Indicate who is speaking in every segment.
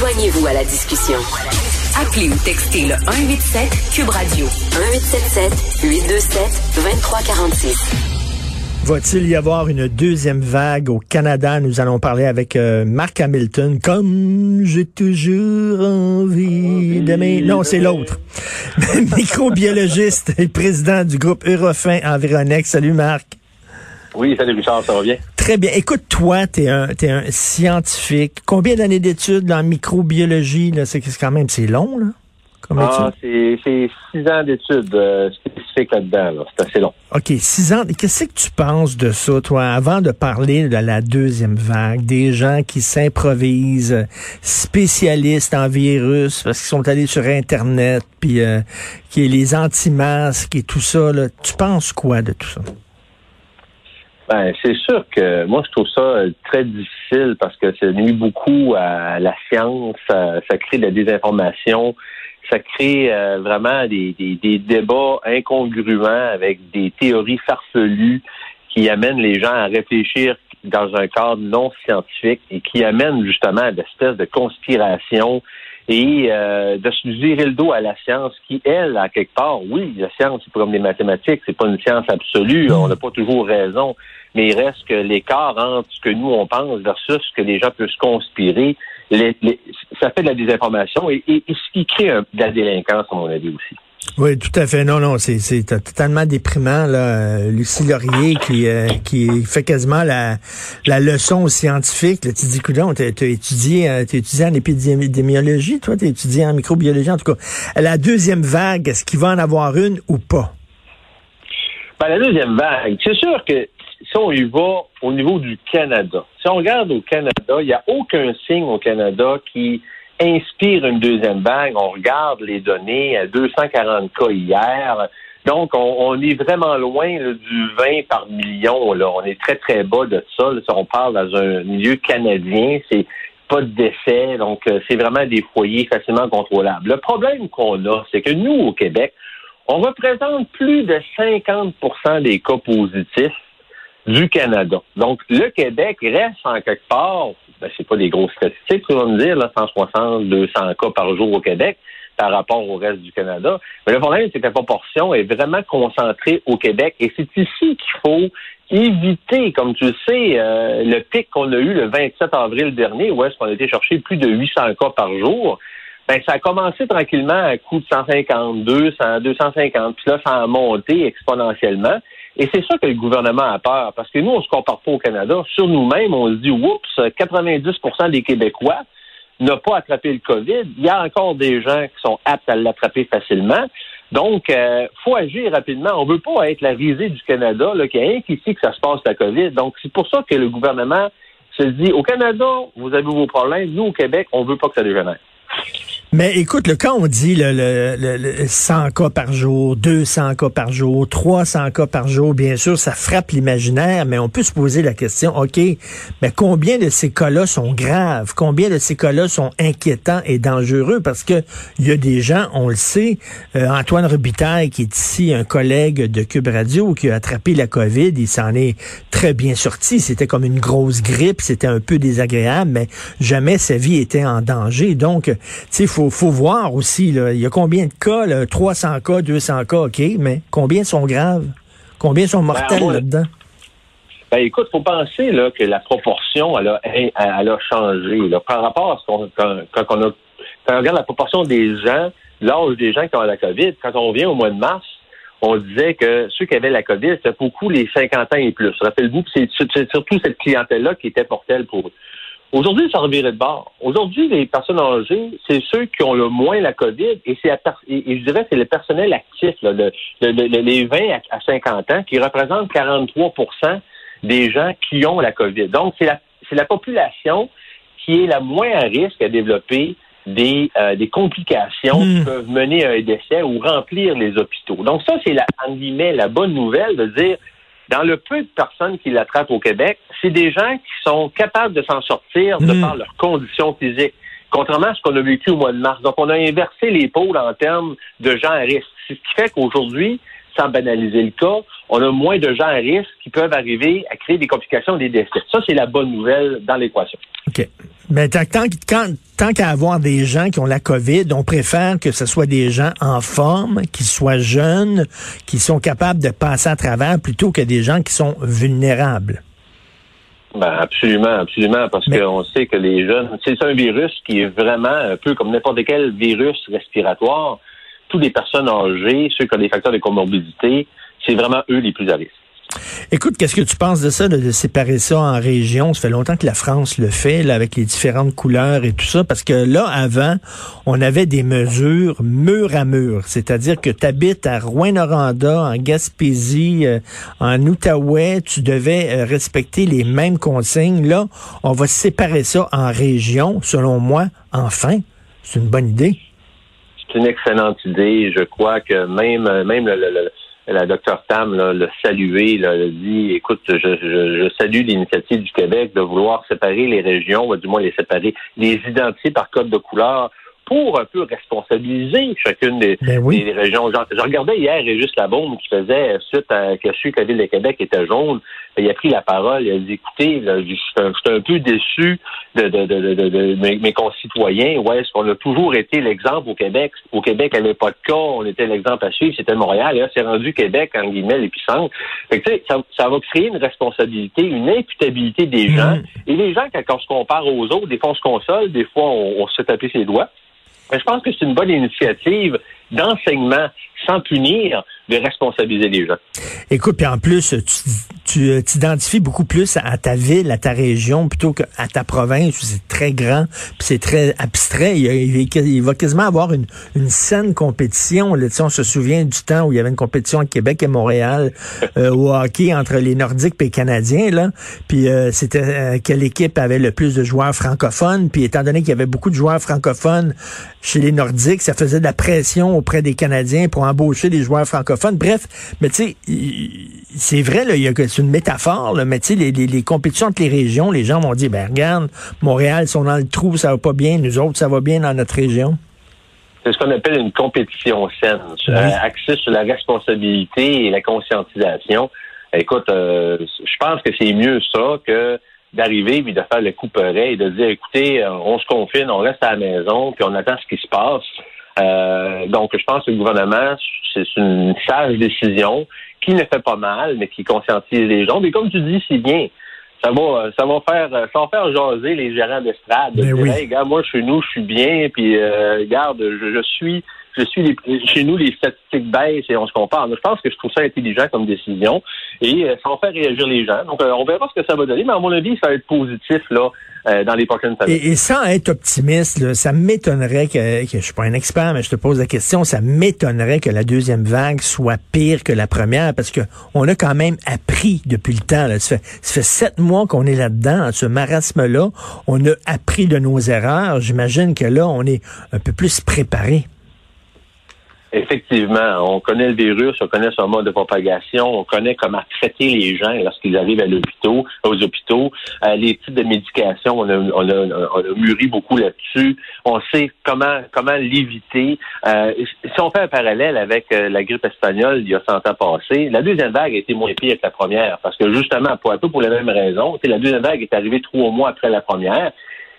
Speaker 1: Joignez-vous à la discussion. Appelez ou textez le 187 Cube Radio 1877 827 2346.
Speaker 2: Va-t-il y avoir une deuxième vague au Canada? Nous allons parler avec euh, Mark Hamilton. Comme j'ai toujours envie d'aimer. Non, c'est l'autre. Microbiologiste et président du groupe Eurofin Environex. Salut Marc.
Speaker 3: Oui, salut Richard, ça va bien?
Speaker 2: Très bien. Écoute, toi, tu es un, es un scientifique. Combien d'années d'études en microbiologie? C'est quand même, c'est long, là?
Speaker 3: ah, c'est six ans d'études euh, spécifiques là-dedans. C'est assez long.
Speaker 2: OK, six ans. Qu'est-ce que tu penses de ça, toi, avant de parler de la deuxième vague, des gens qui s'improvisent spécialistes en virus parce qu'ils sont allés sur Internet, puis euh, qui est les anti-masques et tout ça, là, tu penses quoi de tout ça?
Speaker 3: Ben, c'est sûr que moi, je trouve ça euh, très difficile parce que ça nuit beaucoup à la science, ça, crée de la désinformation, ça crée euh, vraiment des, des, débats incongruents avec des théories farfelues qui amènent les gens à réfléchir dans un cadre non scientifique et qui amènent justement à espèces de conspiration et euh, de se virer le dos à la science qui, elle, à quelque part, oui, la science, c'est comme les mathématiques, c'est pas une science absolue, on n'a pas toujours raison, mais il reste que l'écart entre ce que nous on pense versus ce que les gens peuvent se conspirer, ça fait de la désinformation et, ce qui crée de la délinquance, à mon avis aussi.
Speaker 2: Oui, tout à fait. Non, non, c'est totalement déprimant. Là. Lucie Laurier qui, euh, qui fait quasiment la, la leçon aux scientifiques. Là, tu dis, coudon, tu as, étudié, euh, étudié en épidémiologie, toi, tu as étudié en microbiologie, en tout cas. La deuxième vague, est-ce qu'il va en avoir une ou pas?
Speaker 3: Ben, la deuxième vague, c'est sûr que si on y va au niveau du Canada, si on regarde au Canada, il n'y a aucun signe au Canada qui inspire une deuxième vague. On regarde les données, 240 cas hier. Donc, on, est vraiment loin du 20 par million. Là. On est très, très bas de ça. Si on parle dans un milieu canadien, c'est pas de décès. Donc, euh, c'est vraiment des foyers facilement contrôlables. Le problème qu'on a, c'est que nous, au Québec, on représente plus de 50% des cas positifs du Canada. Donc, le Québec reste en quelque part, ben, c'est pas des grosses statistiques, tu vas me dire, là, 160, 200 cas par jour au Québec par rapport au reste du Canada. Mais le problème, c'est que la proportion est vraiment concentrée au Québec et c'est ici qu'il faut éviter, comme tu le sais, euh, le pic qu'on a eu le 27 avril dernier, où est-ce qu'on a été chercher plus de 800 cas par jour. Ben, ça a commencé tranquillement à coût de 150, 200, 250, puis là, ça a monté exponentiellement. Et c'est ça que le gouvernement a peur, parce que nous, on se compare pas au Canada. Sur nous-mêmes, on se dit, oups, 90% des Québécois n'ont pas attrapé le COVID. Il y a encore des gens qui sont aptes à l'attraper facilement. Donc, il euh, faut agir rapidement. On veut pas être la risée du Canada, là, qu'il y a rien que ça se passe la COVID. Donc, c'est pour ça que le gouvernement se dit, au Canada, vous avez vos problèmes. Nous, au Québec, on veut pas que ça dégénère.
Speaker 2: Mais écoute, le, quand on dit le, le, le, 100 cas par jour, 200 cas par jour, 300 cas par jour, bien sûr, ça frappe l'imaginaire, mais on peut se poser la question, OK, mais combien de ces cas-là sont graves? Combien de ces cas-là sont inquiétants et dangereux? Parce que il y a des gens, on le sait, euh, Antoine Robitaille, qui est ici un collègue de Cube Radio, qui a attrapé la COVID, il s'en est très bien sorti. C'était comme une grosse grippe, c'était un peu désagréable, mais jamais sa vie était en danger. Donc, sais, faut, faut voir aussi, là, il y a combien de cas, là, 300 cas, 200 cas, OK, mais combien sont graves? Combien sont mortels ben, là-dedans?
Speaker 3: Ben, écoute, faut penser là, que la proportion, elle a, elle a changé. Là, par rapport à ce qu'on quand, on a quand on regarde la proportion des gens, l'âge des gens qui ont la COVID, quand on vient au mois de mars, on disait que ceux qui avaient la COVID, c'était beaucoup les 50 ans et plus. Rappelez-vous que c'est surtout cette clientèle-là qui était portelle pour eux. Aujourd'hui, ça revirait de bord. Aujourd'hui, les personnes âgées, c'est ceux qui ont le moins la COVID et c'est et, je dirais c'est le personnel actif, là, le, les 20 à 50 ans, qui représentent 43% des gens qui ont la COVID. Donc, c'est la, population qui est la moins à risque à développer des, euh, des complications qui
Speaker 2: Hmm.
Speaker 3: peuvent mener à un décès ou remplir les hôpitaux. Donc ça, c'est la, en guillemets, la bonne nouvelle de dire, dans le peu de personnes qui l'attrapent au Québec, c'est des gens qui sont capables de s'en sortir de
Speaker 2: Hmm.
Speaker 3: par leurs conditions physiques. Contrairement à ce qu'on a vécu au mois de mars. Donc, on a inversé les pôles en termes de gens à risque. Ce qui fait qu'aujourd'hui, sans banaliser le cas, on a moins de gens à risque qui peuvent arriver à créer des complications des décès. Ça, c'est la bonne nouvelle dans l'équation.
Speaker 2: OK. Mais tant, tant, qu'à avoir des gens qui ont la COVID, on préfère que ce soit des gens en forme, qui soient jeunes, qui sont capables de passer à travers, plutôt que des gens qui sont vulnérables.
Speaker 3: Ben absolument, absolument, parce
Speaker 2: Mais-
Speaker 3: qu'on sait que les jeunes, c'est un virus qui est vraiment un peu comme n'importe quel virus respiratoire. Toutes les personnes âgées, ceux qui ont des facteurs de comorbidité, c'est vraiment eux les plus à risque.
Speaker 2: Écoute, qu'est-ce que tu penses de ça, de, séparer ça en régions? Ça fait longtemps que la France le fait, là, avec les différentes couleurs et tout ça, parce que là, avant, on avait des mesures mur à mur. C'est-à-dire que tu habites à Rouen-Noranda, en Gaspésie, euh, en Outaouais, tu devais euh, respecter les mêmes consignes. Là, on va séparer ça en régions, selon moi, enfin. C'est une bonne idée.
Speaker 3: C'est une excellente idée. Je crois que même même le, le- le- la docteur Tam là, l'a salué, là, dit écoute, je, je, je salue l'initiative du Québec de vouloir séparer les régions, ou du moins les séparer, les identifier par code de couleur pour un peu responsabiliser chacune des,
Speaker 2: Ben oui.
Speaker 3: des régions. Je, je regardais hier Régis Labaume qui faisait, suite à que su que la ville de Québec était jaune, il a pris la parole, il a dit écoutez, là, je suis un, je suis un peu déçu de, de, de, de, de- de mes, mes concitoyens. Ouais, est-ce qu'on a toujours été l'exemple au Québec? Au Québec, il n'y avait pas de cas, on était l'exemple à suivre, c'était Montréal, et là, c'est rendu Québec, en guillemets, l'épicentre. Fait que, tu sais, ça, ça va créer une responsabilité, une imputabilité des gens.
Speaker 2: Mhm.
Speaker 3: Et les gens, quand, quand on se compare aux autres, des fois on se console, des fois on, on se fait taper ses doigts. Mais je pense que c'est une bonne initiative d'enseignement sans punir, de responsabiliser les gens.
Speaker 2: Écoute, puis en plus, tu euh, t'identifies beaucoup plus à ta ville, à ta région, plutôt qu'à ta province, où c'est très grand, puis c'est très abstrait. Il, va quasiment avoir une, une saine compétition. Là, on se souvient du temps où il y avait une compétition à Québec et Montréal euh, au hockey entre les Nordiques et les Canadiens. Là. Puis euh, c'était euh, quelle équipe avait le plus de joueurs francophones. Puis étant donné qu'il y avait beaucoup de joueurs francophones chez les Nordiques, ça faisait de la pression auprès des Canadiens pour embaucher des joueurs francophones. Bref, mais tu sais, c'est vrai, c'est une métaphore, là, mais tu sais, les, les, les compétitions entre les régions, les gens vont dire, ben regarde, Montréal, ils sont dans le trou, ça va pas bien, nous autres, ça va bien dans notre région.
Speaker 3: C'est ce qu'on appelle une compétition saine,
Speaker 2: Oui.
Speaker 3: euh, axée sur la responsabilité et la conscientisation. Écoute, euh, je pense que c'est mieux ça que d'arriver et de faire le coup pareil, de dire, écoutez, euh, on se confine, on reste à la maison, puis on attend ce qui se passe. Euh, donc, je pense que le gouvernement, c'est une sage décision qui ne fait pas mal, mais qui conscientise les gens. Mais comme tu dis si bien, ça va, ça va faire, ça va faire jaser les gérants d'estrade. de
Speaker 2: Ben oui.
Speaker 3: Hey, regarde, moi, chez nous, je suis bien, puis euh, regarde, je, je suis, je suis les- chez nous, les statistiques baissent et on se compare. Je pense que je trouve ça intelligent comme décision et euh, ça va faire réagir les gens. Donc, euh, on verra ce que ça va donner, mais à mon avis, ça va être positif là euh, dans les prochaines semaines.
Speaker 2: Et, sans être optimiste, là, ça m'étonnerait que, que je suis pas un expert, mais je te pose la question, ça m'étonnerait que la deuxième vague soit pire que la première, parce que on a quand même appris depuis le temps. Là. Ça, fait, sept mois qu'on est là-dedans, dans ce marasme-là. On a appris de nos erreurs. J'imagine que là, on est un peu plus préparé.
Speaker 3: Effectivement, on connaît le virus, on connaît son mode de propagation, on connaît comment traiter les gens lorsqu'ils arrivent à l'hôpital, aux hôpitaux, Euh, les types de médication, on a, on a, on a mûri beaucoup là-dessus. On sait comment comment l'éviter. Euh, si on fait un parallèle avec euh, la grippe espagnole il y a 100 ans passés, la deuxième vague a été moins pire que la première parce que justement, pour un peu pour raisons, tu sais, la deuxième vague est arrivée trois mois après la première.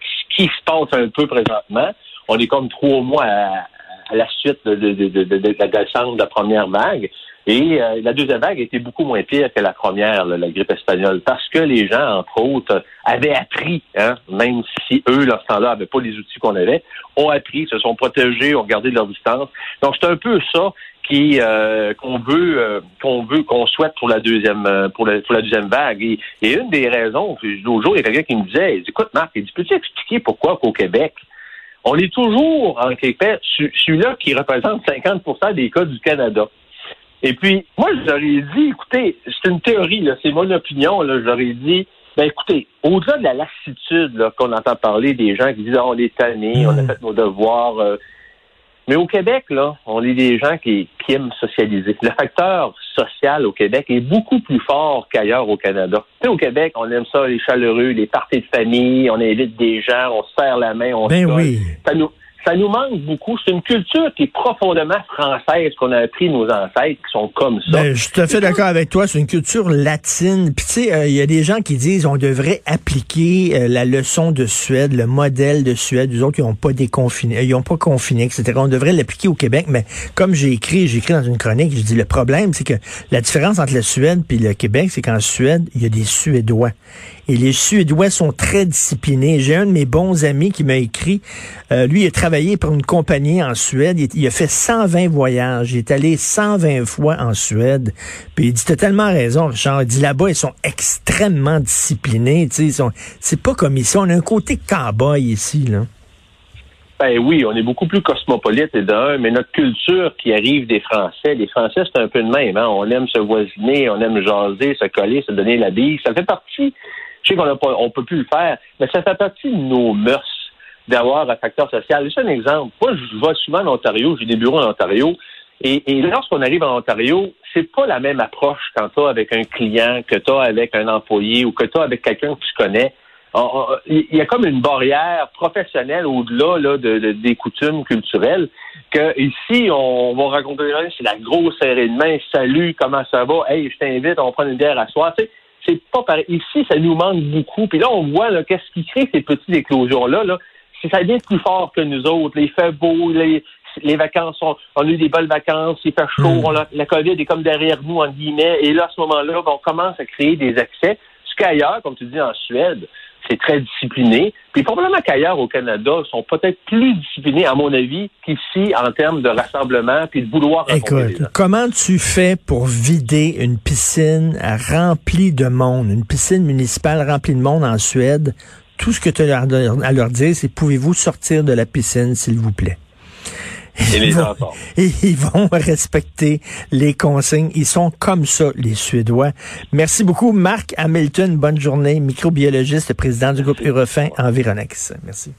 Speaker 3: Ce qui se passe un peu présentement, on est comme trois mois à, à la suite de, de, de, de, la descente de la première vague. Et euh, la deuxième vague été beaucoup moins pire que la première, là, la grippe espagnole, parce que les gens, entre autres, avaient appris, hein, même si eux, leur standard, n'avaient pas les outils qu'on avait, ont appris, se sont protégés, ont gardé leur distance. Donc, c'est un peu ça qui euh, qu'on veut euh, qu'on veut qu'on souhaite pour la deuxième euh, pour, la, pour la deuxième vague et, une des raisons l'autre jour il y a quelqu'un qui me disait écoute Marc il dit peux-tu expliquer pourquoi qu'au Québec on est toujours en Québec celui-là qui représente 50% des cas du Canada et puis moi je leur ai dit écoutez c'est une théorie là c'est mon opinion là je leur ai dit Ben écoutez, au-delà de la lassitude qu'on entend parler des gens qui disent oh, on est tannés, on a mm. fait nos devoirs. Euh, mais au Québec, là, on est des gens qui, qui aiment socialiser. Le facteur social au Québec est beaucoup plus fort qu'ailleurs au Canada. Tu sais, au Québec, on aime ça, les chaleureux, les parties de famille, on invite des gens, on se serre la main, on
Speaker 2: ben oui.
Speaker 3: Ça nous, ça nous manque beaucoup. C'est une culture qui est profondément française qu'on a appris nos ancêtres qui sont comme ça.
Speaker 2: Ben, je suis tout à fait d'accord avec toi. C'est une culture latine. Puis tu sais, euh, il y a des gens qui disent on devrait appliquer euh, la leçon de Suède, le modèle de Suède. Les autres, ils n'ont pas déconfiné, ils n'ont pas confiné, etc. On devrait l'appliquer au Québec. Mais comme j'ai écrit, j'ai écrit dans une chronique, je dis le problème, c'est que la différence entre la Suède et le Québec, c'est qu'en Suède, il y a des Suédois. Et les Suédois sont très disciplinés. J'ai un de mes bons amis qui m'a écrit, euh, lui, il a travaillé pour une compagnie en Suède. Il, a fait 120 voyages. Il est allé 120 fois en Suède. Puis il dit, t'as tellement raison, Richard. Il dit, là-bas, ils sont extrêmement disciplinés. C'est pas comme ici. On a un côté cowboy ici, là.
Speaker 3: Ben oui, on est beaucoup plus cosmopolite et d'un, mais notre culture qui arrive des Français, les Français, c'est un peu de même. Hein? On aime se voisiner, on aime jaser, se coller, se donner la bille. Ça fait partie je sais qu'on ne peut plus le faire, mais ça fait partie de nos mœurs d'avoir un facteur social. Juste un exemple. Moi, je vais souvent en Ontario, j'ai des bureaux en Ontario, et, lorsqu'on arrive en Ontario, c'est pas la même approche quand tu avec un client, que tu as avec un employé ou que tu avec quelqu'un que tu connais. Il y a comme une barrière professionnelle au-delà là, de, des coutumes culturelles que ici, on va raconter, c'est la grosse serrée de main, salut, comment ça va, hey, je t'invite, on prend une bière à soir c'est pas pareil. Ici, ça nous manque beaucoup. Puis là, on voit qu'est-ce qui crée ces petites éclosions-là. Là, c'est ça vient plus fort que nous autres. Les fait beau, les, les vacances, on, on, a eu des belles vacances, il fait chaud, mm. la COVID est comme derrière nous, en guillemets. Et là, à ce moment-là, on commence à créer des accès. Ce qu'ailleurs, comme tu dis en Suède, c'est très discipliné. Puis probablement qu'ailleurs au Canada, ils sont peut-être plus disciplinés, à mon avis, qu'ici en termes de rassemblement puis de vouloir
Speaker 2: Écoute, comment tu fais pour vider une piscine remplie de monde, une piscine municipale remplie de monde en Suède? Tout ce que tu as à leur dire, c'est pouvez-vous sortir de la piscine, s'il vous plaît?
Speaker 3: Et les
Speaker 2: Et ils vont respecter les consignes. Ils sont comme ça, les Suédois. Merci beaucoup, Marc Hamilton. Bonne journée. Microbiologiste, président du groupe Eurofin Environex. Merci.